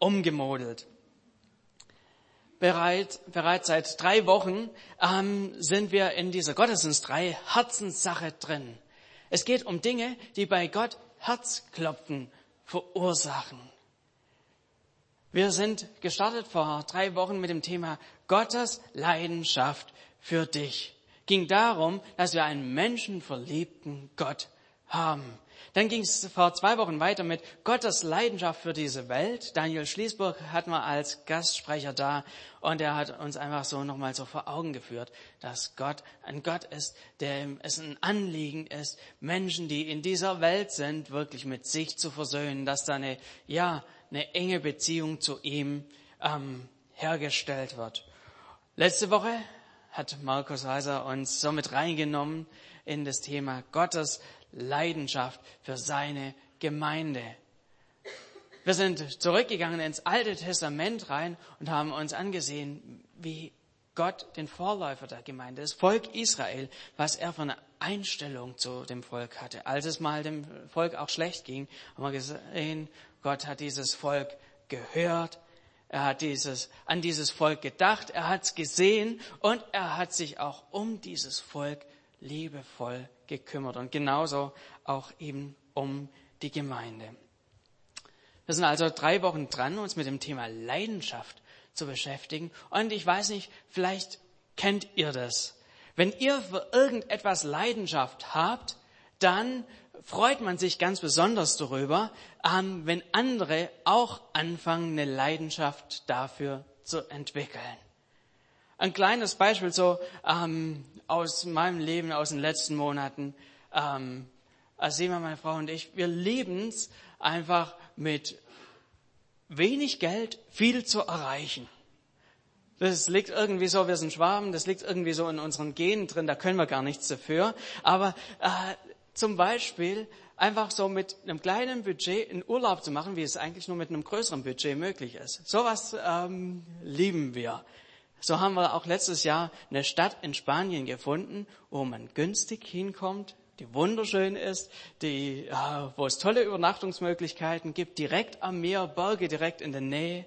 umgemodelt. Bereit, bereits seit drei Wochen ähm, sind wir in dieser Gottesdienstreihe Herzenssache drin. Es geht um Dinge, die bei Gott Herzklopfen verursachen. Wir sind gestartet vor drei Wochen mit dem Thema Gottes Leidenschaft für dich. Ging darum, dass wir einen menschenverliebten Gott haben. Dann ging es vor zwei Wochen weiter mit Gottes Leidenschaft für diese Welt. Daniel Schließburg hatten wir als Gastsprecher da und er hat uns einfach so nochmal so vor Augen geführt, dass Gott ein Gott ist, der es ein Anliegen ist, Menschen, die in dieser Welt sind, wirklich mit sich zu versöhnen, dass da eine, ja, eine enge Beziehung zu ihm ähm, hergestellt wird. Letzte Woche hat Markus Heiser uns somit reingenommen in das Thema Gottes Leidenschaft für seine Gemeinde. Wir sind zurückgegangen ins Alte Testament rein und haben uns angesehen, wie Gott den Vorläufer der Gemeinde, das Volk Israel, was er eine Einstellung zu dem Volk hatte. Als es mal dem Volk auch schlecht ging, haben wir gesehen, Gott hat dieses Volk gehört, er hat dieses, an dieses Volk gedacht, er hat es gesehen und er hat sich auch um dieses Volk liebevoll gekümmert und genauso auch eben um die Gemeinde. Wir sind also drei Wochen dran, uns mit dem Thema Leidenschaft zu beschäftigen. Und ich weiß nicht, vielleicht kennt ihr das. Wenn ihr für irgendetwas Leidenschaft habt, dann freut man sich ganz besonders darüber, ähm, wenn andere auch anfangen, eine Leidenschaft dafür zu entwickeln. Ein kleines Beispiel so ähm, aus meinem Leben, aus den letzten Monaten. Ähm, als meine Frau und ich, wir lieben es einfach mit wenig Geld viel zu erreichen. Das liegt irgendwie so, wir sind Schwaben, das liegt irgendwie so in unseren Genen drin, da können wir gar nichts dafür. Aber äh, zum Beispiel einfach so mit einem kleinen Budget einen Urlaub zu machen, wie es eigentlich nur mit einem größeren Budget möglich ist. Sowas ähm, lieben wir. So haben wir auch letztes Jahr eine Stadt in Spanien gefunden, wo man günstig hinkommt, die wunderschön ist, die, ja, wo es tolle Übernachtungsmöglichkeiten gibt, direkt am Meer, Berge direkt in der Nähe.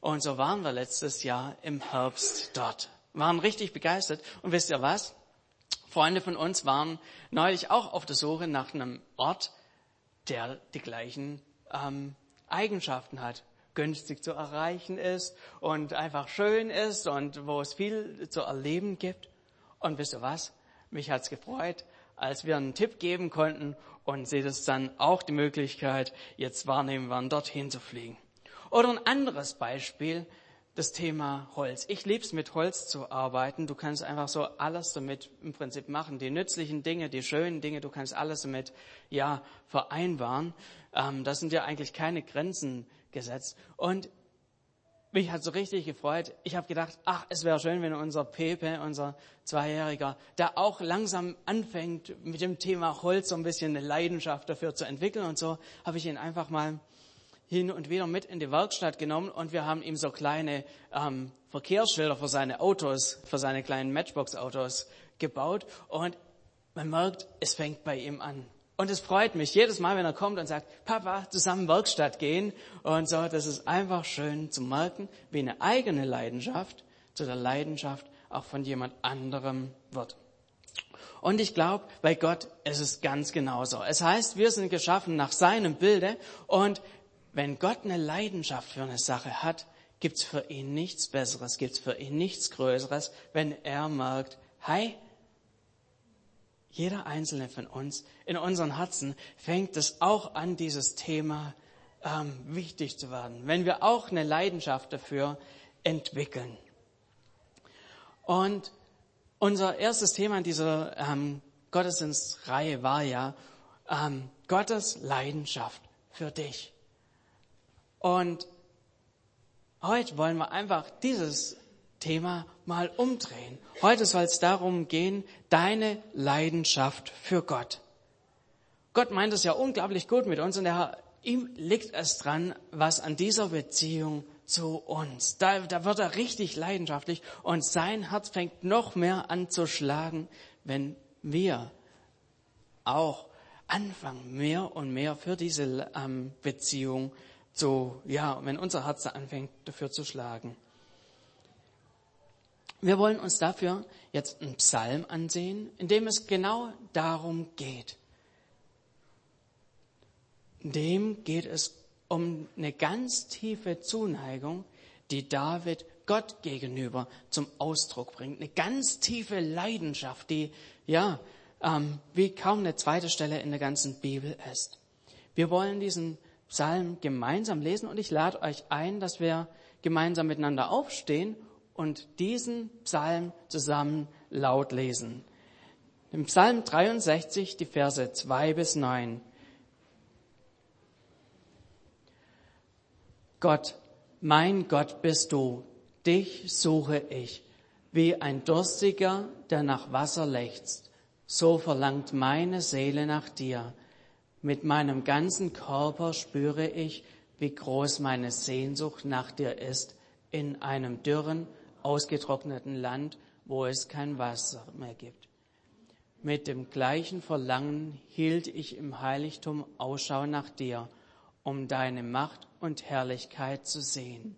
Und so waren wir letztes Jahr im Herbst dort. Waren richtig begeistert. Und wisst ihr was? Freunde von uns waren neulich auch auf der Suche nach einem Ort, der die gleichen ähm, Eigenschaften hat günstig zu erreichen ist und einfach schön ist und wo es viel zu erleben gibt. Und wisst ihr was? Mich hat's gefreut, als wir einen Tipp geben konnten und sie das dann auch die Möglichkeit jetzt wahrnehmen werden, dorthin zu fliegen. Oder ein anderes Beispiel, das Thema Holz. Ich lieb's mit Holz zu arbeiten. Du kannst einfach so alles damit im Prinzip machen. Die nützlichen Dinge, die schönen Dinge, du kannst alles damit, ja, vereinbaren. Ähm, das sind ja eigentlich keine Grenzen gesetzt. Und mich hat so richtig gefreut. Ich habe gedacht, ach, es wäre schön, wenn unser Pepe, unser Zweijähriger, der auch langsam anfängt, mit dem Thema Holz so ein bisschen eine Leidenschaft dafür zu entwickeln. Und so habe ich ihn einfach mal hin und wieder mit in die Werkstatt genommen und wir haben ihm so kleine ähm, Verkehrsschilder für seine Autos, für seine kleinen Matchbox-Autos gebaut. Und man merkt, es fängt bei ihm an. Und es freut mich jedes Mal, wenn er kommt und sagt, Papa, zusammen Werkstatt gehen. Und so, das ist einfach schön zu merken, wie eine eigene Leidenschaft zu der Leidenschaft auch von jemand anderem wird. Und ich glaube, bei Gott ist es ganz genauso. Es heißt, wir sind geschaffen nach seinem Bilde. Und wenn Gott eine Leidenschaft für eine Sache hat, gibt's für ihn nichts Besseres, gibt's für ihn nichts Größeres, wenn er merkt, hey, jeder einzelne von uns, in unseren Herzen fängt es auch an, dieses Thema ähm, wichtig zu werden, wenn wir auch eine Leidenschaft dafür entwickeln. Und unser erstes Thema in dieser ähm, Gottesdienstreihe war ja ähm, Gottes Leidenschaft für dich. Und heute wollen wir einfach dieses Thema mal umdrehen. Heute soll es darum gehen, deine Leidenschaft für Gott. Gott meint es ja unglaublich gut mit uns und er, ihm liegt es dran, was an dieser Beziehung zu uns. Da, da wird er richtig leidenschaftlich und sein Herz fängt noch mehr an zu schlagen, wenn wir auch anfangen, mehr und mehr für diese ähm, Beziehung zu, ja, wenn unser Herz anfängt dafür zu schlagen. Wir wollen uns dafür jetzt einen Psalm ansehen, in dem es genau darum geht. In dem geht es um eine ganz tiefe Zuneigung, die David Gott gegenüber zum Ausdruck bringt. Eine ganz tiefe Leidenschaft, die ja ähm, wie kaum eine zweite Stelle in der ganzen Bibel ist. Wir wollen diesen Psalm gemeinsam lesen und ich lade euch ein, dass wir gemeinsam miteinander aufstehen und diesen Psalm zusammen laut lesen. Im Psalm 63, die Verse 2 bis 9. Gott, mein Gott bist du, dich suche ich, wie ein Durstiger, der nach Wasser lechzt. So verlangt meine Seele nach dir. Mit meinem ganzen Körper spüre ich, wie groß meine Sehnsucht nach dir ist, in einem dürren, ausgetrockneten Land, wo es kein Wasser mehr gibt. Mit dem gleichen Verlangen hielt ich im Heiligtum Ausschau nach dir, um deine Macht und Herrlichkeit zu sehen.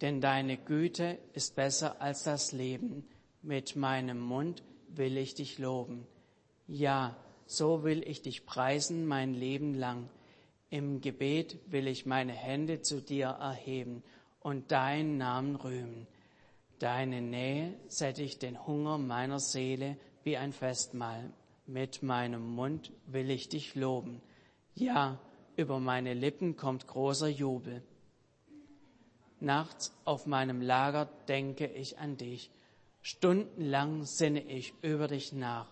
Denn deine Güte ist besser als das Leben. Mit meinem Mund will ich dich loben. Ja, so will ich dich preisen mein Leben lang. Im Gebet will ich meine Hände zu dir erheben und deinen Namen rühmen. Deine Nähe sättigt den Hunger meiner Seele wie ein Festmahl. Mit meinem Mund will ich dich loben. Ja, über meine Lippen kommt großer Jubel. Nachts auf meinem Lager denke ich an dich. Stundenlang sinne ich über dich nach.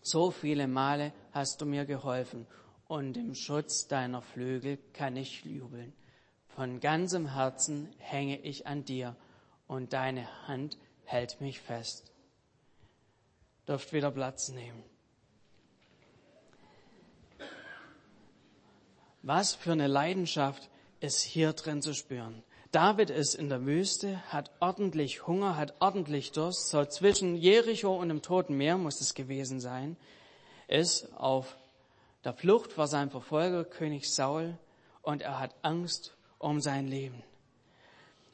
So viele Male hast du mir geholfen und im Schutz deiner Flügel kann ich jubeln. Von ganzem Herzen hänge ich an dir und deine Hand hält mich fest. Dürft wieder Platz nehmen. Was für eine Leidenschaft ist hier drin zu spüren. David ist in der Wüste, hat ordentlich Hunger, hat ordentlich Durst, so zwischen Jericho und dem Toten Meer muss es gewesen sein, ist auf der Flucht vor seinem Verfolger König Saul und er hat Angst um sein Leben.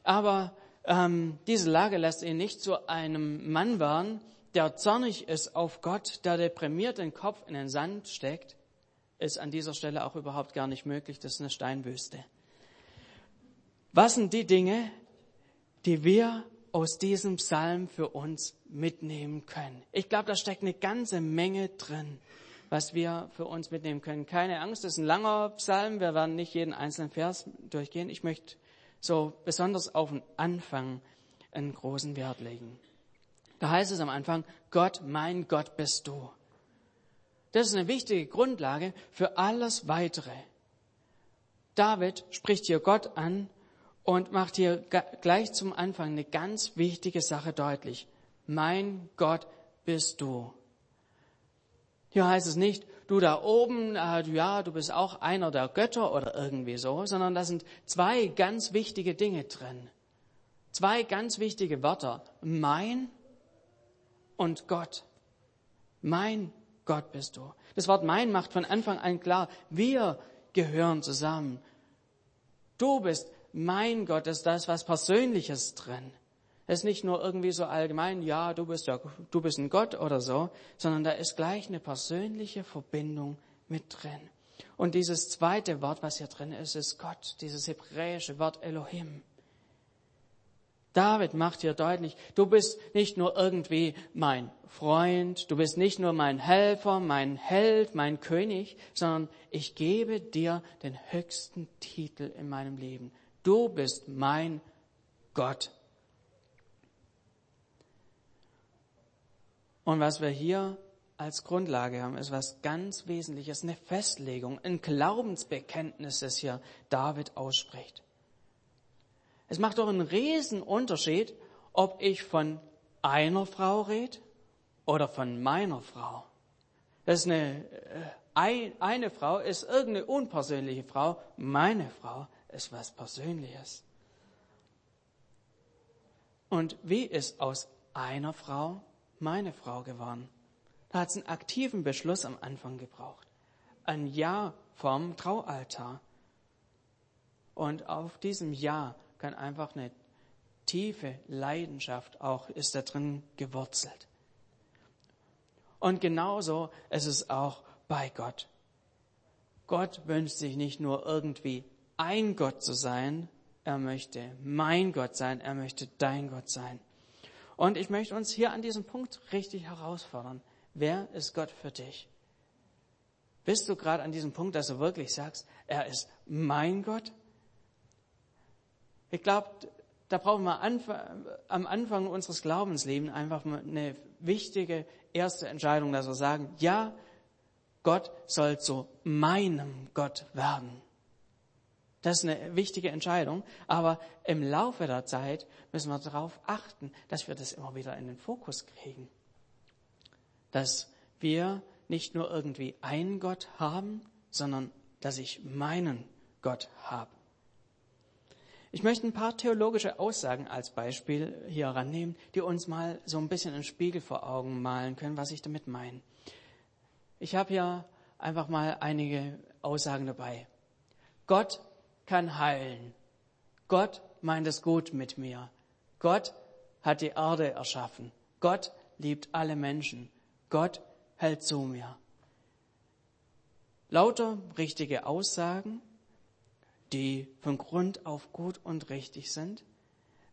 Aber ähm, diese Lage lässt ihn nicht zu einem Mann werden, der zornig ist auf Gott, der deprimiert den Kopf in den Sand steckt, ist an dieser Stelle auch überhaupt gar nicht möglich. Das ist eine Steinwüste. Was sind die Dinge, die wir aus diesem Psalm für uns mitnehmen können? Ich glaube, da steckt eine ganze Menge drin, was wir für uns mitnehmen können. Keine Angst, das ist ein langer Psalm. Wir werden nicht jeden einzelnen Vers durchgehen. Ich möchte so besonders auf den Anfang einen großen Wert legen. Da heißt es am Anfang, Gott, mein Gott bist du. Das ist eine wichtige Grundlage für alles weitere. David spricht hier Gott an und macht hier gleich zum Anfang eine ganz wichtige Sache deutlich. Mein Gott bist du. Hier heißt es nicht, du da oben, äh, ja, du bist auch einer der Götter oder irgendwie so, sondern da sind zwei ganz wichtige Dinge drin. Zwei ganz wichtige Wörter. Mein und Gott. Mein Gott bist du. Das Wort mein macht von Anfang an klar, wir gehören zusammen. Du bist mein Gott, ist das was Persönliches drin. Es ist nicht nur irgendwie so allgemein, ja, du bist ja, du bist ein Gott oder so, sondern da ist gleich eine persönliche Verbindung mit drin. Und dieses zweite Wort, was hier drin ist, ist Gott, dieses hebräische Wort Elohim. David macht hier deutlich, du bist nicht nur irgendwie mein Freund, du bist nicht nur mein Helfer, mein Held, mein König, sondern ich gebe dir den höchsten Titel in meinem Leben. Du bist mein Gott. Und was wir hier als Grundlage haben, ist was ganz Wesentliches, eine Festlegung, ein Glaubensbekenntnis, das hier David ausspricht. Es macht doch einen riesen Unterschied, ob ich von einer Frau rede oder von meiner Frau. Das ist eine, äh, eine Frau ist irgendeine unpersönliche Frau, meine Frau ist was Persönliches. Und wie ist aus einer Frau meine Frau geworden. Da hat es einen aktiven Beschluss am Anfang gebraucht. Ein Ja vom Traualtar. Und auf diesem Ja kann einfach eine tiefe Leidenschaft auch ist da drin gewurzelt. Und genauso ist es auch bei Gott. Gott wünscht sich nicht nur irgendwie ein Gott zu sein, er möchte mein Gott sein, er möchte dein Gott sein. Und ich möchte uns hier an diesem Punkt richtig herausfordern. Wer ist Gott für dich? Bist du gerade an diesem Punkt, dass du wirklich sagst, er ist mein Gott? Ich glaube, da brauchen wir am Anfang unseres Glaubenslebens einfach eine wichtige erste Entscheidung, dass wir sagen, ja, Gott soll zu meinem Gott werden. Das ist eine wichtige Entscheidung, aber im Laufe der Zeit müssen wir darauf achten, dass wir das immer wieder in den Fokus kriegen. Dass wir nicht nur irgendwie einen Gott haben, sondern dass ich meinen Gott habe. Ich möchte ein paar theologische Aussagen als Beispiel hier rannehmen, die uns mal so ein bisschen einen Spiegel vor Augen malen können, was ich damit meine. Ich habe hier einfach mal einige Aussagen dabei. Gott kann heilen. Gott meint es gut mit mir. Gott hat die Erde erschaffen. Gott liebt alle Menschen. Gott hält zu mir. Lauter richtige Aussagen, die von Grund auf gut und richtig sind.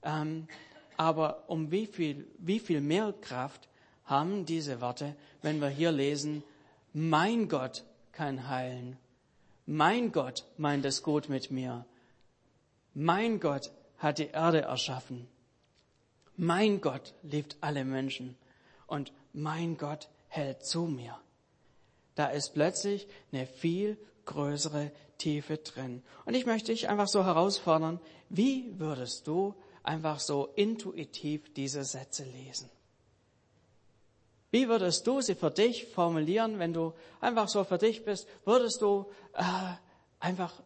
Ähm, aber um wie viel, wie viel mehr Kraft haben diese Worte, wenn wir hier lesen, mein Gott kann heilen. Mein Gott meint es gut mit mir. Mein Gott hat die Erde erschaffen. Mein Gott liebt alle Menschen. Und mein Gott hält zu mir. Da ist plötzlich eine viel größere Tiefe drin. Und ich möchte dich einfach so herausfordern, wie würdest du einfach so intuitiv diese Sätze lesen? Wie würdest du sie für dich formulieren, wenn du einfach so für dich bist? Würdest du äh, einfach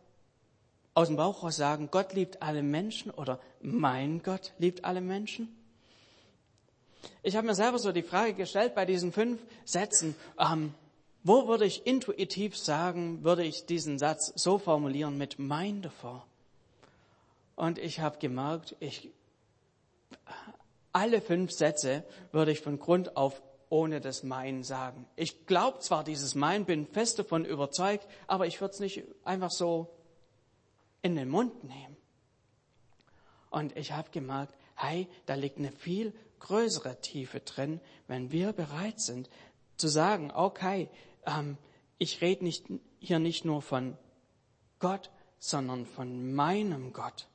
aus dem Bauch raus sagen, Gott liebt alle Menschen oder mein Gott liebt alle Menschen? Ich habe mir selber so die Frage gestellt bei diesen fünf Sätzen, ähm, wo würde ich intuitiv sagen, würde ich diesen Satz so formulieren mit mein davor? Und ich habe gemerkt, ich, alle fünf Sätze würde ich von Grund auf ohne das mein sagen. Ich glaube zwar dieses mein, bin fest davon überzeugt, aber ich würde es nicht einfach so in den Mund nehmen. Und ich habe gemerkt, hey, da liegt eine viel größere Tiefe drin, wenn wir bereit sind zu sagen, okay, ähm, ich rede nicht, hier nicht nur von Gott, sondern von meinem Gott.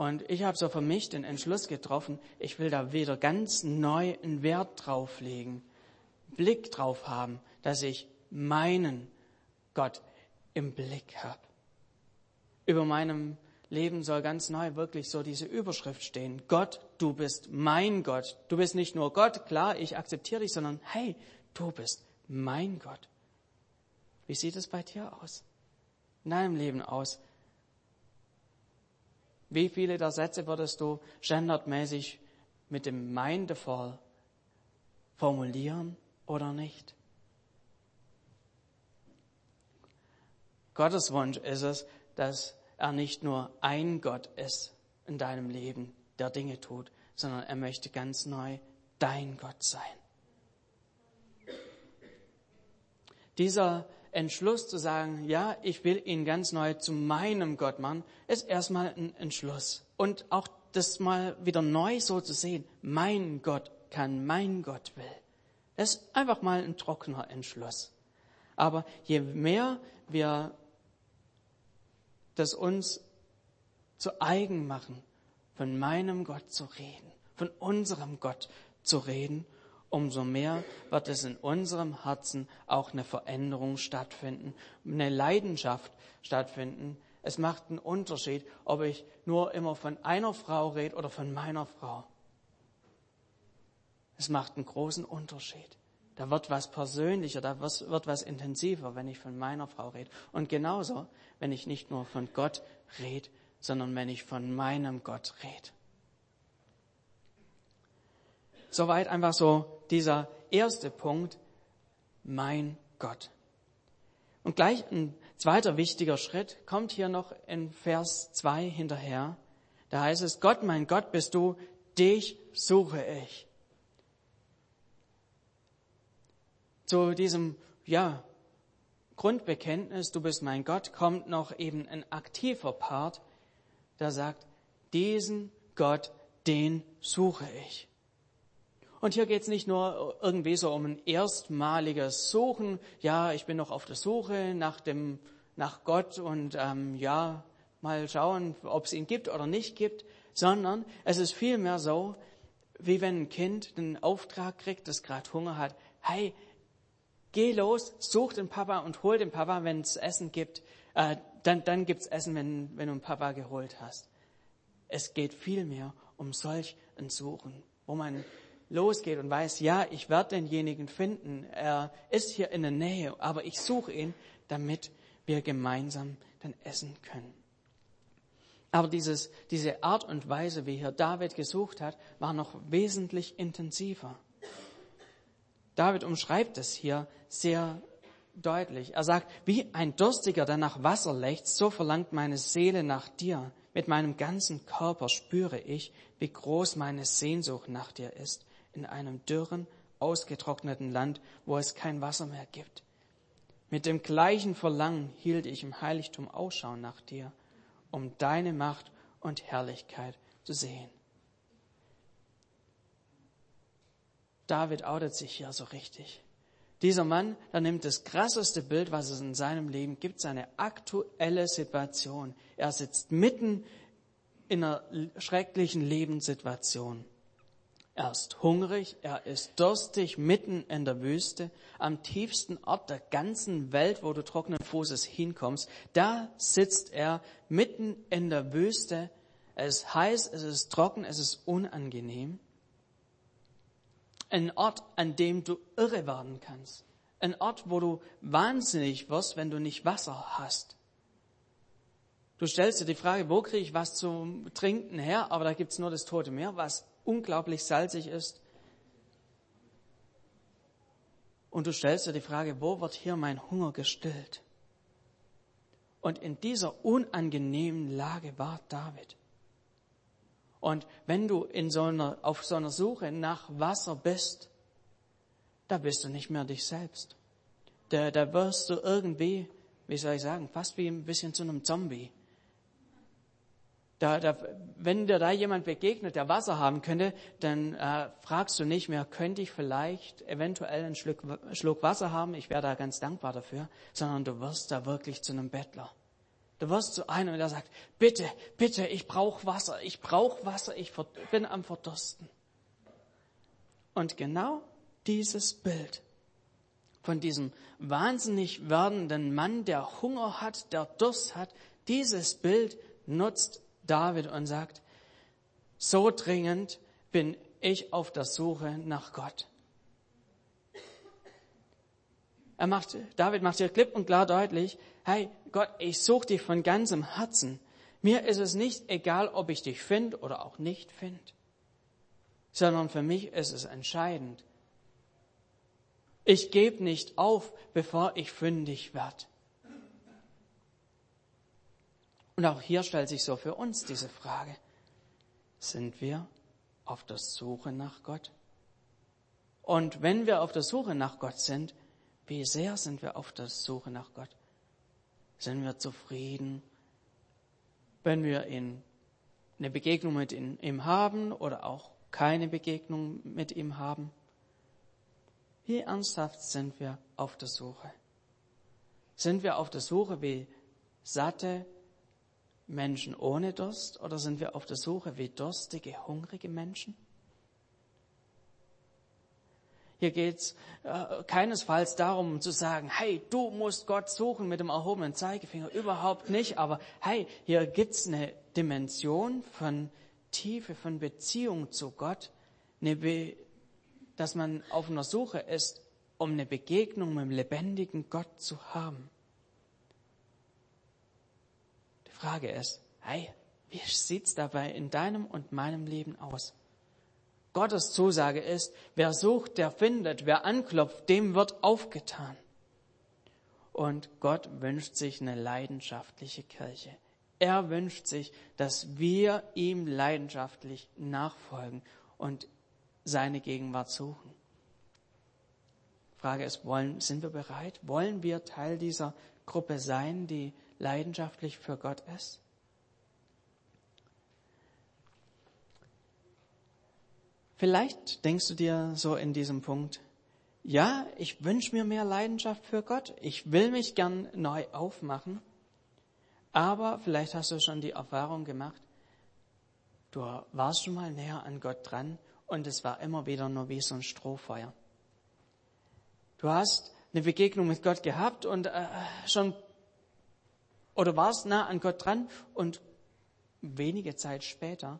Und ich habe so für mich den Entschluss getroffen, ich will da wieder ganz neu einen Wert drauflegen, Blick drauf haben, dass ich meinen Gott im Blick habe. Über meinem Leben soll ganz neu wirklich so diese Überschrift stehen. Gott, du bist mein Gott. Du bist nicht nur Gott, klar, ich akzeptiere dich, sondern hey, du bist mein Gott. Wie sieht es bei dir aus? In deinem Leben aus? Wie viele der Sätze würdest du standardmäßig mit dem davor formulieren oder nicht? Gottes Wunsch ist es, dass er nicht nur ein Gott ist in deinem Leben, der Dinge tut, sondern er möchte ganz neu dein Gott sein. Dieser Entschluss zu sagen, ja, ich will ihn ganz neu zu meinem Gott machen, ist erstmal ein Entschluss. Und auch das mal wieder neu so zu sehen, mein Gott kann, mein Gott will. Das ist einfach mal ein trockener Entschluss. Aber je mehr wir das uns zu eigen machen, von meinem Gott zu reden, von unserem Gott zu reden, umso mehr wird es in unserem Herzen auch eine Veränderung stattfinden, eine Leidenschaft stattfinden. Es macht einen Unterschied, ob ich nur immer von einer Frau rede oder von meiner Frau. Es macht einen großen Unterschied. Da wird was persönlicher, da wird was intensiver, wenn ich von meiner Frau rede. Und genauso, wenn ich nicht nur von Gott rede, sondern wenn ich von meinem Gott rede. Soweit einfach so dieser erste Punkt, mein Gott. Und gleich ein Zweiter wichtiger Schritt kommt hier noch in Vers 2 hinterher. Da heißt es, Gott, mein Gott bist du, dich suche ich. Zu diesem, ja, Grundbekenntnis, du bist mein Gott, kommt noch eben ein aktiver Part, der sagt, diesen Gott, den suche ich. Und hier geht es nicht nur irgendwie so um ein erstmaliges Suchen, ja, ich bin noch auf der Suche nach dem, nach Gott und ähm, ja, mal schauen, ob es ihn gibt oder nicht gibt, sondern es ist vielmehr so, wie wenn ein Kind den Auftrag kriegt, das gerade Hunger hat, hey, geh los, such den Papa und hol den Papa, wenn es Essen gibt, äh, dann, dann gibt's Essen, wenn, wenn du den Papa geholt hast. Es geht vielmehr um solch ein Suchen, wo man losgeht und weiß, ja, ich werde denjenigen finden. Er ist hier in der Nähe, aber ich suche ihn, damit wir gemeinsam dann essen können. Aber dieses, diese Art und Weise, wie hier David gesucht hat, war noch wesentlich intensiver. David umschreibt es hier sehr deutlich. Er sagt, wie ein Durstiger, der nach Wasser lechzt, so verlangt meine Seele nach dir. Mit meinem ganzen Körper spüre ich, wie groß meine Sehnsucht nach dir ist in einem dürren, ausgetrockneten Land, wo es kein Wasser mehr gibt. Mit dem gleichen Verlangen hielt ich im Heiligtum Ausschau nach dir, um deine Macht und Herrlichkeit zu sehen. David outet sich hier so richtig. Dieser Mann, der nimmt das krasseste Bild, was es in seinem Leben gibt, seine aktuelle Situation. Er sitzt mitten in einer schrecklichen Lebenssituation. Er ist hungrig, er ist durstig mitten in der Wüste, am tiefsten Ort der ganzen Welt, wo du trockenen Fußes hinkommst. Da sitzt er mitten in der Wüste. Es ist heiß, es ist trocken, es ist unangenehm. Ein Ort, an dem du irre werden kannst. Ein Ort, wo du wahnsinnig wirst, wenn du nicht Wasser hast. Du stellst dir die Frage, wo kriege ich was zum Trinken her? Aber da gibt's nur das Tote Meer, was unglaublich salzig ist. Und du stellst dir die Frage, wo wird hier mein Hunger gestillt? Und in dieser unangenehmen Lage war David. Und wenn du in so einer, auf so einer Suche nach Wasser bist, da bist du nicht mehr dich selbst. Da, da wirst du irgendwie, wie soll ich sagen, fast wie ein bisschen zu einem Zombie. Da, da, wenn dir da jemand begegnet, der Wasser haben könnte, dann äh, fragst du nicht mehr, könnte ich vielleicht eventuell einen Schluck, Schluck Wasser haben? Ich wäre da ganz dankbar dafür, sondern du wirst da wirklich zu einem Bettler. Du wirst zu einem, der sagt, bitte, bitte, ich brauche Wasser, ich brauche Wasser, ich bin am Verdursten. Und genau dieses Bild von diesem wahnsinnig werdenden Mann, der Hunger hat, der Durst hat, dieses Bild nutzt David und sagt, so dringend bin ich auf der Suche nach Gott. Er macht, David macht hier klipp und klar deutlich, hey Gott, ich suche dich von ganzem Herzen. Mir ist es nicht egal, ob ich dich finde oder auch nicht finde, sondern für mich ist es entscheidend. Ich gebe nicht auf, bevor ich fündig werde. Und auch hier stellt sich so für uns diese Frage. Sind wir auf der Suche nach Gott? Und wenn wir auf der Suche nach Gott sind, wie sehr sind wir auf der Suche nach Gott? Sind wir zufrieden, wenn wir in eine Begegnung mit ihm haben oder auch keine Begegnung mit ihm haben? Wie ernsthaft sind wir auf der Suche? Sind wir auf der Suche wie satte, Menschen ohne Durst oder sind wir auf der Suche wie durstige, hungrige Menschen? Hier geht's äh, keinesfalls darum zu sagen, hey, du musst Gott suchen mit dem erhobenen Zeigefinger. Überhaupt nicht. Aber hey, hier gibt's eine Dimension von Tiefe, von Beziehung zu Gott, Be dass man auf einer Suche ist, um eine Begegnung mit dem lebendigen Gott zu haben. Frage ist, hey, wie sieht's dabei in deinem und meinem Leben aus? Gottes Zusage ist, wer sucht, der findet, wer anklopft, dem wird aufgetan. Und Gott wünscht sich eine leidenschaftliche Kirche. Er wünscht sich, dass wir ihm leidenschaftlich nachfolgen und seine Gegenwart suchen. Frage ist, wollen, sind wir bereit? Wollen wir Teil dieser Gruppe sein, die leidenschaftlich für Gott ist? Vielleicht denkst du dir so in diesem Punkt, ja, ich wünsche mir mehr Leidenschaft für Gott, ich will mich gern neu aufmachen, aber vielleicht hast du schon die Erfahrung gemacht, du warst schon mal näher an Gott dran und es war immer wieder nur wie so ein Strohfeuer. Du hast eine Begegnung mit Gott gehabt und äh, schon oder warst nah an Gott dran und wenige Zeit später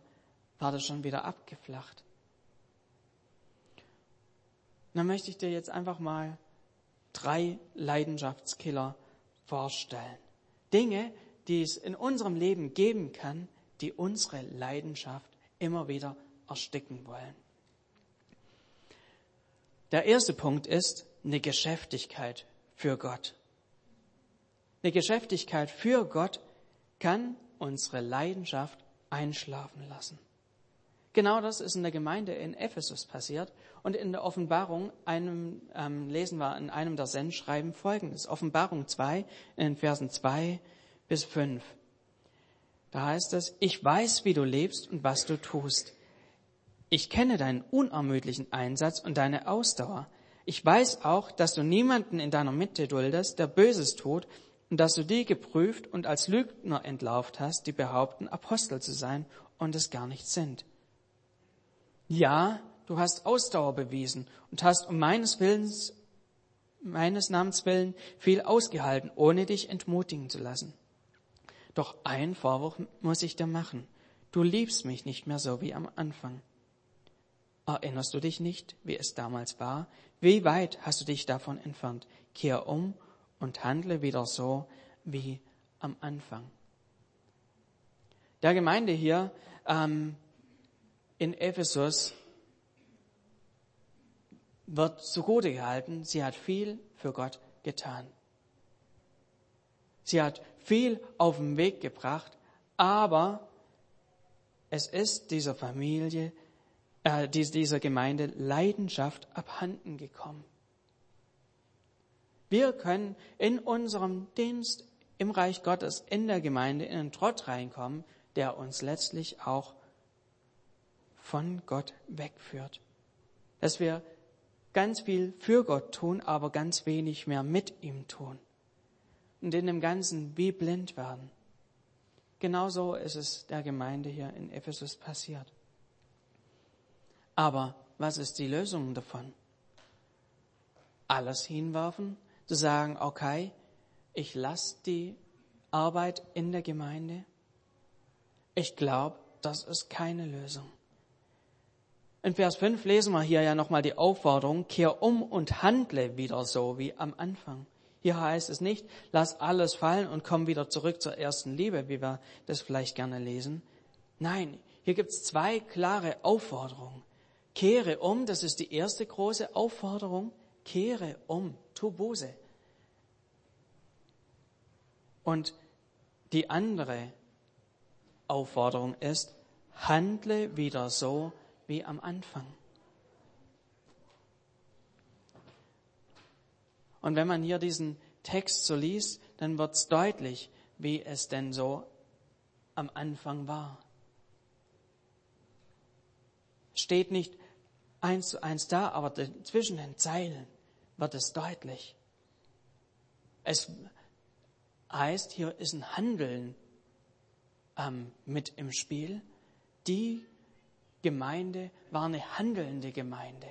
war das schon wieder abgeflacht. dann möchte ich dir jetzt einfach mal drei Leidenschaftskiller vorstellen. Dinge, die es in unserem Leben geben kann, die unsere Leidenschaft immer wieder ersticken wollen. Der erste Punkt ist eine Geschäftigkeit für Gott. Eine Geschäftigkeit für Gott kann unsere Leidenschaft einschlafen lassen. Genau das ist in der Gemeinde in Ephesus passiert und in der Offenbarung einem, ähm, lesen wir in einem der Sendschreiben folgendes. Offenbarung 2 in den Versen 2 bis 5. Da heißt es, ich weiß, wie du lebst und was du tust. Ich kenne deinen unermüdlichen Einsatz und deine Ausdauer. Ich weiß auch, dass du niemanden in deiner Mitte duldest, der Böses tut, und dass du die geprüft und als Lügner entlauft hast, die behaupten, Apostel zu sein und es gar nicht sind. Ja, du hast Ausdauer bewiesen und hast um meines Willens, meines Namens willen viel ausgehalten, ohne dich entmutigen zu lassen. Doch ein Vorwurf muss ich dir machen. Du liebst mich nicht mehr so wie am Anfang. Erinnerst du dich nicht, wie es damals war, wie weit hast du dich davon entfernt? Kehr um und handle wieder so wie am Anfang. Der Gemeinde hier ähm, in Ephesus wird zugute gehalten, sie hat viel für Gott getan. Sie hat viel auf den Weg gebracht, aber es ist dieser Familie äh, dieser Gemeinde Leidenschaft abhanden gekommen. Wir können in unserem Dienst im Reich Gottes, in der Gemeinde, in einen Trott reinkommen, der uns letztlich auch von Gott wegführt. Dass wir ganz viel für Gott tun, aber ganz wenig mehr mit ihm tun. Und in dem Ganzen wie blind werden. Genauso ist es der Gemeinde hier in Ephesus passiert. Aber was ist die Lösung davon? Alles hinwerfen, zu sagen, okay, ich lasse die Arbeit in der Gemeinde. Ich glaube, das ist keine Lösung. In Vers 5 lesen wir hier ja nochmal die Aufforderung, kehr um und handle wieder so wie am Anfang. Hier heißt es nicht, lass alles fallen und komm wieder zurück zur ersten Liebe, wie wir das vielleicht gerne lesen. Nein, hier gibt es zwei klare Aufforderungen. Kehre um, das ist die erste große Aufforderung. Kehre um, tu Buße. Und die andere Aufforderung ist, handle wieder so wie am Anfang. Und wenn man hier diesen Text so liest, dann wird es deutlich, wie es denn so am Anfang war. Steht nicht, eins zu eins da, aber zwischen den Zeilen wird es deutlich. Es heißt, hier ist ein Handeln ähm, mit im Spiel. Die Gemeinde war eine handelnde Gemeinde.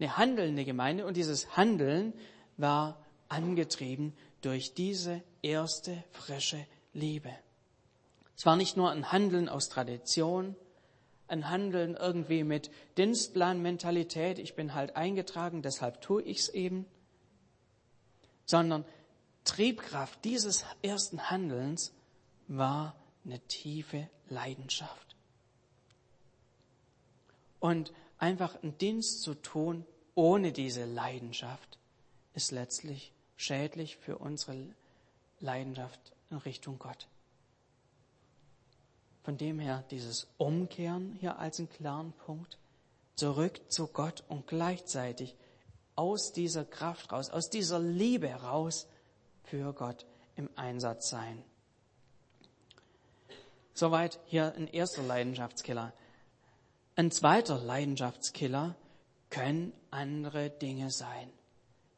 Eine handelnde Gemeinde und dieses Handeln war angetrieben durch diese erste frische Liebe. Es war nicht nur ein Handeln aus Tradition, ein Handeln irgendwie mit Dienstplanmentalität, ich bin halt eingetragen, deshalb tue ich's eben, sondern Triebkraft dieses ersten Handelns war eine tiefe Leidenschaft. Und einfach einen Dienst zu tun ohne diese Leidenschaft ist letztlich schädlich für unsere Leidenschaft in Richtung Gott. Von dem her dieses Umkehren hier als einen klaren Punkt, zurück zu Gott und gleichzeitig aus dieser Kraft raus, aus dieser Liebe raus für Gott im Einsatz sein. Soweit hier ein erster Leidenschaftskiller. Ein zweiter Leidenschaftskiller können andere Dinge sein.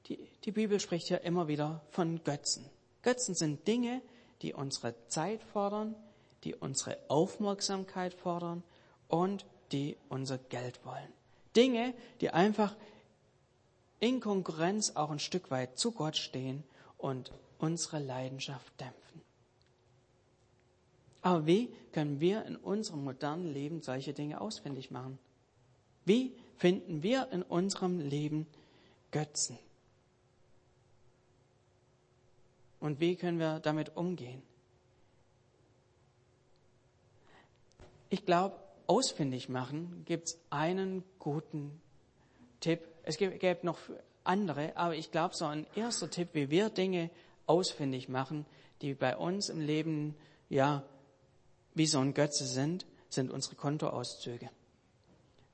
Die, die Bibel spricht hier immer wieder von Götzen. Götzen sind Dinge, die unsere Zeit fordern, die unsere Aufmerksamkeit fordern und die unser Geld wollen. Dinge, die einfach in Konkurrenz auch ein Stück weit zu Gott stehen und unsere Leidenschaft dämpfen. Aber wie können wir in unserem modernen Leben solche Dinge ausfindig machen? Wie finden wir in unserem Leben Götzen? Und wie können wir damit umgehen? Ich glaube, ausfindig machen gibt es einen guten Tipp. Es gäbe noch andere, aber ich glaube, so ein erster Tipp, wie wir Dinge ausfindig machen, die bei uns im Leben, ja, wie so ein Götze sind, sind unsere Kontoauszüge.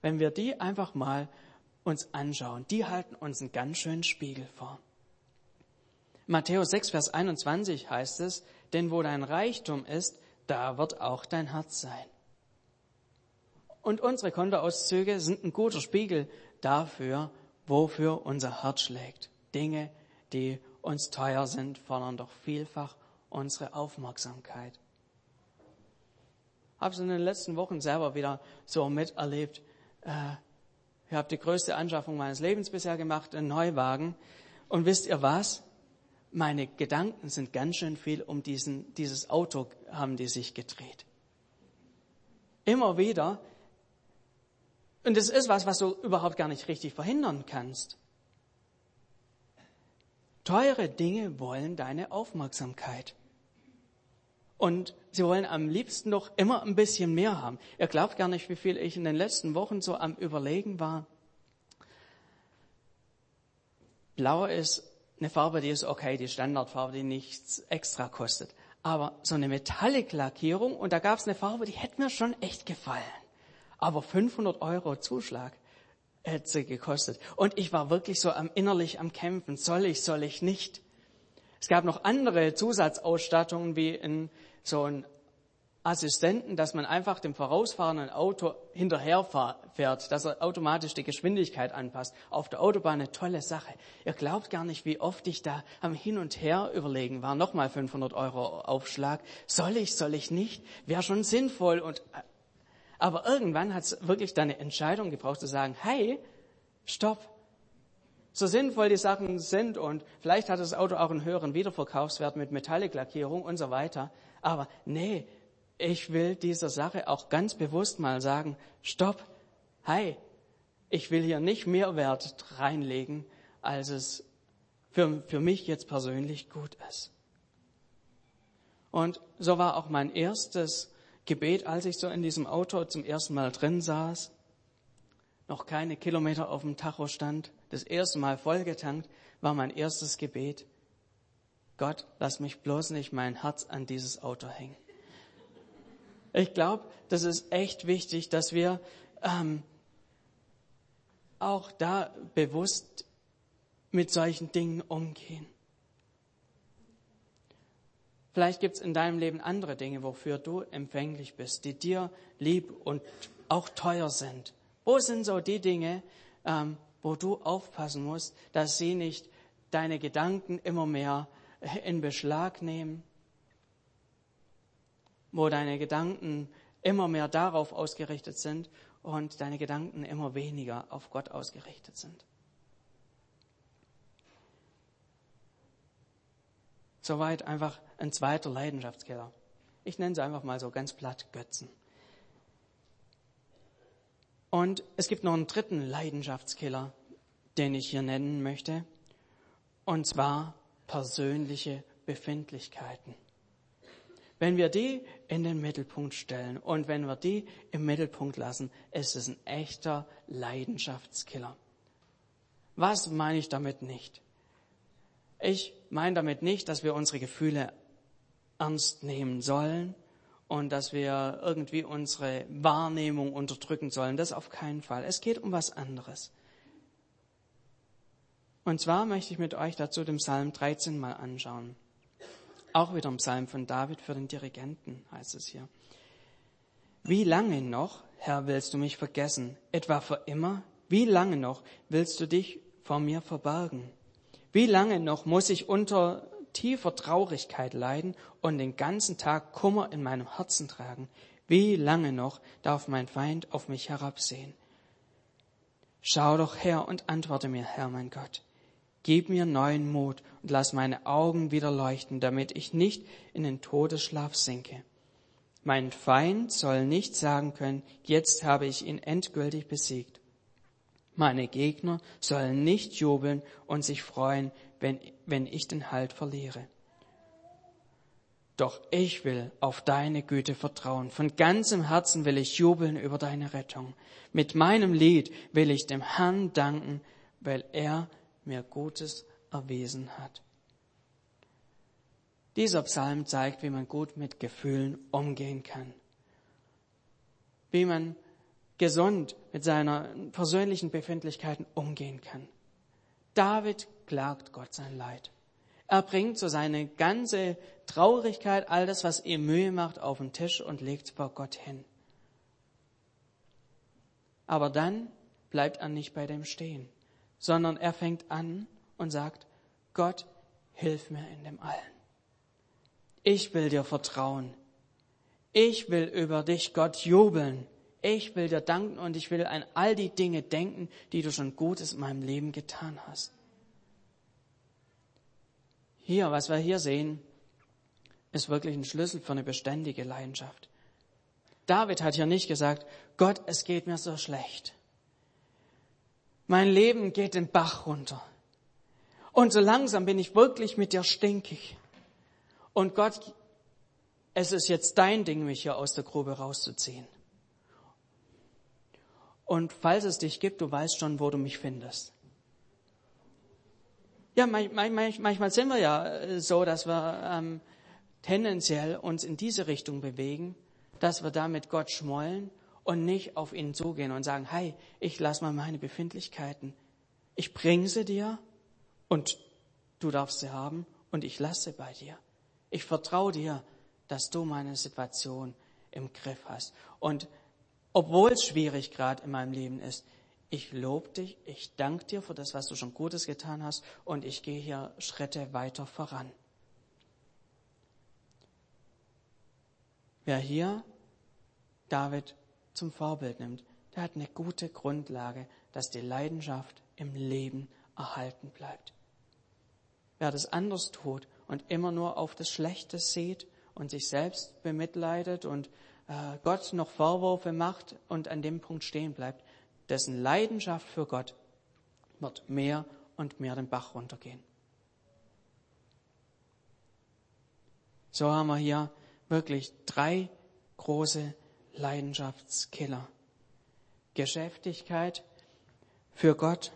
Wenn wir die einfach mal uns anschauen, die halten uns einen ganz schönen Spiegel vor. Matthäus 6, Vers 21 heißt es, denn wo dein Reichtum ist, da wird auch dein Herz sein. Und unsere Kontoauszüge sind ein guter Spiegel dafür, wofür unser Herz schlägt. Dinge, die uns teuer sind, fordern doch vielfach unsere Aufmerksamkeit. Habe es in den letzten Wochen selber wieder so miterlebt. Äh, ich habe die größte Anschaffung meines Lebens bisher gemacht, einen Neuwagen. Und wisst ihr was? Meine Gedanken sind ganz schön viel um diesen, dieses Auto haben die sich gedreht. Immer wieder und das ist was, was du überhaupt gar nicht richtig verhindern kannst. Teure Dinge wollen deine Aufmerksamkeit. Und sie wollen am liebsten doch immer ein bisschen mehr haben. Ihr glaubt gar nicht, wie viel ich in den letzten Wochen so am Überlegen war. Blau ist eine Farbe, die ist okay, die Standardfarbe, die nichts extra kostet. Aber so eine Metallic-Lackierung, und da gab es eine Farbe, die hätte mir schon echt gefallen. Aber 500 Euro Zuschlag hätte sie gekostet. Und ich war wirklich so am, innerlich am Kämpfen. Soll ich, soll ich nicht? Es gab noch andere Zusatzausstattungen wie in so ein Assistenten, dass man einfach dem vorausfahrenden Auto hinterherfährt, dass er automatisch die Geschwindigkeit anpasst. Auf der Autobahn eine tolle Sache. Ihr glaubt gar nicht, wie oft ich da am Hin und Her überlegen war. Nochmal 500 Euro Aufschlag. Soll ich, soll ich nicht? Wäre schon sinnvoll und aber irgendwann hat es wirklich deine Entscheidung gebraucht zu sagen, hey, stopp. So sinnvoll die Sachen sind und vielleicht hat das Auto auch einen höheren Wiederverkaufswert mit Metallic-Lackierung und so weiter. Aber nee, ich will dieser Sache auch ganz bewusst mal sagen, stopp. Hey, ich will hier nicht mehr Wert reinlegen, als es für, für mich jetzt persönlich gut ist. Und so war auch mein erstes Gebet, als ich so in diesem Auto zum ersten Mal drin saß, noch keine Kilometer auf dem Tacho stand, das erste Mal vollgetankt, war mein erstes Gebet. Gott, lass mich bloß nicht mein Herz an dieses Auto hängen. Ich glaube, das ist echt wichtig, dass wir ähm, auch da bewusst mit solchen Dingen umgehen. Vielleicht gibt es in deinem Leben andere Dinge, wofür du empfänglich bist, die dir lieb und auch teuer sind. Wo sind so die Dinge, ähm, wo du aufpassen musst, dass sie nicht deine Gedanken immer mehr in Beschlag nehmen? Wo deine Gedanken immer mehr darauf ausgerichtet sind und deine Gedanken immer weniger auf Gott ausgerichtet sind. Soweit einfach ein zweiter Leidenschaftskiller. Ich nenne sie einfach mal so ganz platt Götzen. Und es gibt noch einen dritten Leidenschaftskiller, den ich hier nennen möchte, und zwar persönliche Befindlichkeiten. Wenn wir die in den Mittelpunkt stellen und wenn wir die im Mittelpunkt lassen, ist es ein echter Leidenschaftskiller. Was meine ich damit nicht? Ich meine damit nicht, dass wir unsere Gefühle ernst nehmen sollen und dass wir irgendwie unsere Wahrnehmung unterdrücken sollen. Das auf keinen Fall. Es geht um was anderes. Und zwar möchte ich mit euch dazu den Psalm 13 mal anschauen. Auch wieder ein Psalm von David für den Dirigenten, heißt es hier. Wie lange noch, Herr, willst du mich vergessen? Etwa für immer? Wie lange noch willst du dich vor mir verbergen? Wie lange noch muss ich unter tiefer Traurigkeit leiden und den ganzen Tag Kummer in meinem Herzen tragen. Wie lange noch darf mein Feind auf mich herabsehen? Schau doch her und antworte mir, Herr mein Gott. Gib mir neuen Mut und lass meine Augen wieder leuchten, damit ich nicht in den Todesschlaf sinke. Mein Feind soll nicht sagen können, jetzt habe ich ihn endgültig besiegt. Meine Gegner sollen nicht jubeln und sich freuen, wenn, wenn ich den Halt verliere. Doch ich will auf deine Güte vertrauen. Von ganzem Herzen will ich jubeln über deine Rettung. Mit meinem Lied will ich dem Herrn danken, weil er mir Gutes erwiesen hat. Dieser Psalm zeigt, wie man gut mit Gefühlen umgehen kann. Wie man gesund mit seiner persönlichen Befindlichkeiten umgehen kann. David klagt Gott sein Leid. Er bringt so seine ganze Traurigkeit, all das, was ihm Mühe macht, auf den Tisch und legt es vor Gott hin. Aber dann bleibt er nicht bei dem stehen, sondern er fängt an und sagt, Gott, hilf mir in dem Allen. Ich will dir vertrauen. Ich will über dich, Gott, jubeln. Ich will dir danken und ich will an all die Dinge denken, die du schon Gutes in meinem Leben getan hast. Hier, was wir hier sehen, ist wirklich ein Schlüssel für eine beständige Leidenschaft. David hat hier nicht gesagt, Gott, es geht mir so schlecht. Mein Leben geht den Bach runter. Und so langsam bin ich wirklich mit dir stinkig. Und Gott, es ist jetzt dein Ding, mich hier aus der Grube rauszuziehen. Und falls es dich gibt, du weißt schon, wo du mich findest. Ja, manchmal sind wir ja äh, so, dass wir ähm, tendenziell uns in diese Richtung bewegen, dass wir da mit Gott schmollen und nicht auf ihn zugehen und sagen, hey, ich lass mal meine Befindlichkeiten. Ich bringe sie dir und du darfst sie haben und ich lasse bei dir. Ich vertraue dir, dass du meine Situation im Griff hast. Und obwohl es schwierig gerade in meinem Leben ist, ich lobe dich, ich danke dir für das, was du schon Gutes getan hast und ich gehe hier Schritte weiter voran. Wer hier David zum Vorbild nimmt, der hat eine gute Grundlage, dass die Leidenschaft im Leben erhalten bleibt. Wer das anders tut und immer nur auf das Schlechte sieht und sich selbst bemitleidet und äh, Gott noch Vorwürfe macht und an dem Punkt stehen bleibt, dessen Leidenschaft für Gott wird mehr und mehr den Bach runtergehen. So haben wir hier wirklich drei große Leidenschaftskiller. Geschäftigkeit für Gott,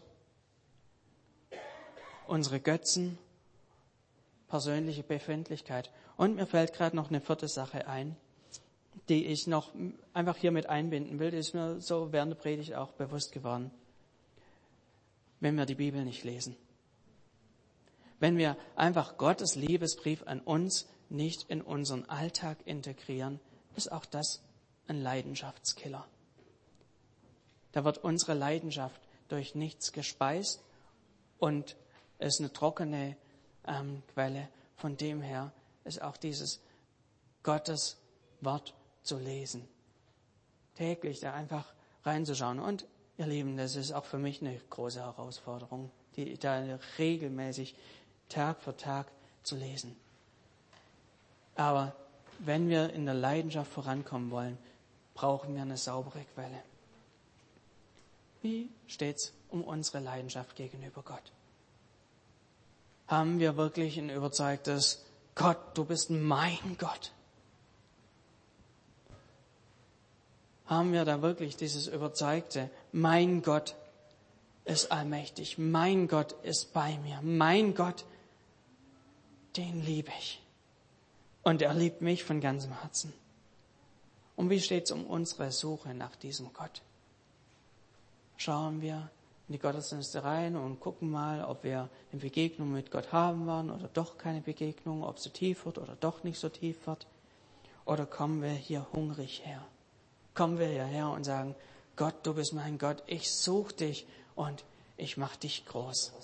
unsere Götzen, persönliche Befindlichkeit. Und mir fällt gerade noch eine vierte Sache ein die ich noch einfach hier mit einbinden will, die ist mir so während der Predigt auch bewusst geworden. Wenn wir die Bibel nicht lesen. Wenn wir einfach Gottes Liebesbrief an uns nicht in unseren Alltag integrieren, ist auch das ein Leidenschaftskiller. Da wird unsere Leidenschaft durch nichts gespeist und ist eine trockene ähm, Quelle. Von dem her ist auch dieses Gottes Wort zu lesen. Täglich da einfach reinzuschauen. Und ihr Lieben, das ist auch für mich eine große Herausforderung, die da regelmäßig Tag für Tag zu lesen. Aber wenn wir in der Leidenschaft vorankommen wollen, brauchen wir eine saubere Quelle. Wie steht's um unsere Leidenschaft gegenüber Gott? Haben wir wirklich ein überzeugtes Gott, du bist mein Gott? Haben wir da wirklich dieses überzeugte, mein Gott ist allmächtig, mein Gott ist bei mir, mein Gott den liebe ich. Und er liebt mich von ganzem Herzen. Und wie steht es um unsere Suche nach diesem Gott? Schauen wir in die Gottesdienste rein und gucken mal, ob wir eine Begegnung mit Gott haben werden oder doch keine Begegnung, ob sie tief wird oder doch nicht so tief wird. Oder kommen wir hier hungrig her? Kommen wir hierher und sagen, Gott, du bist mein Gott, ich suche dich und ich mache dich groß.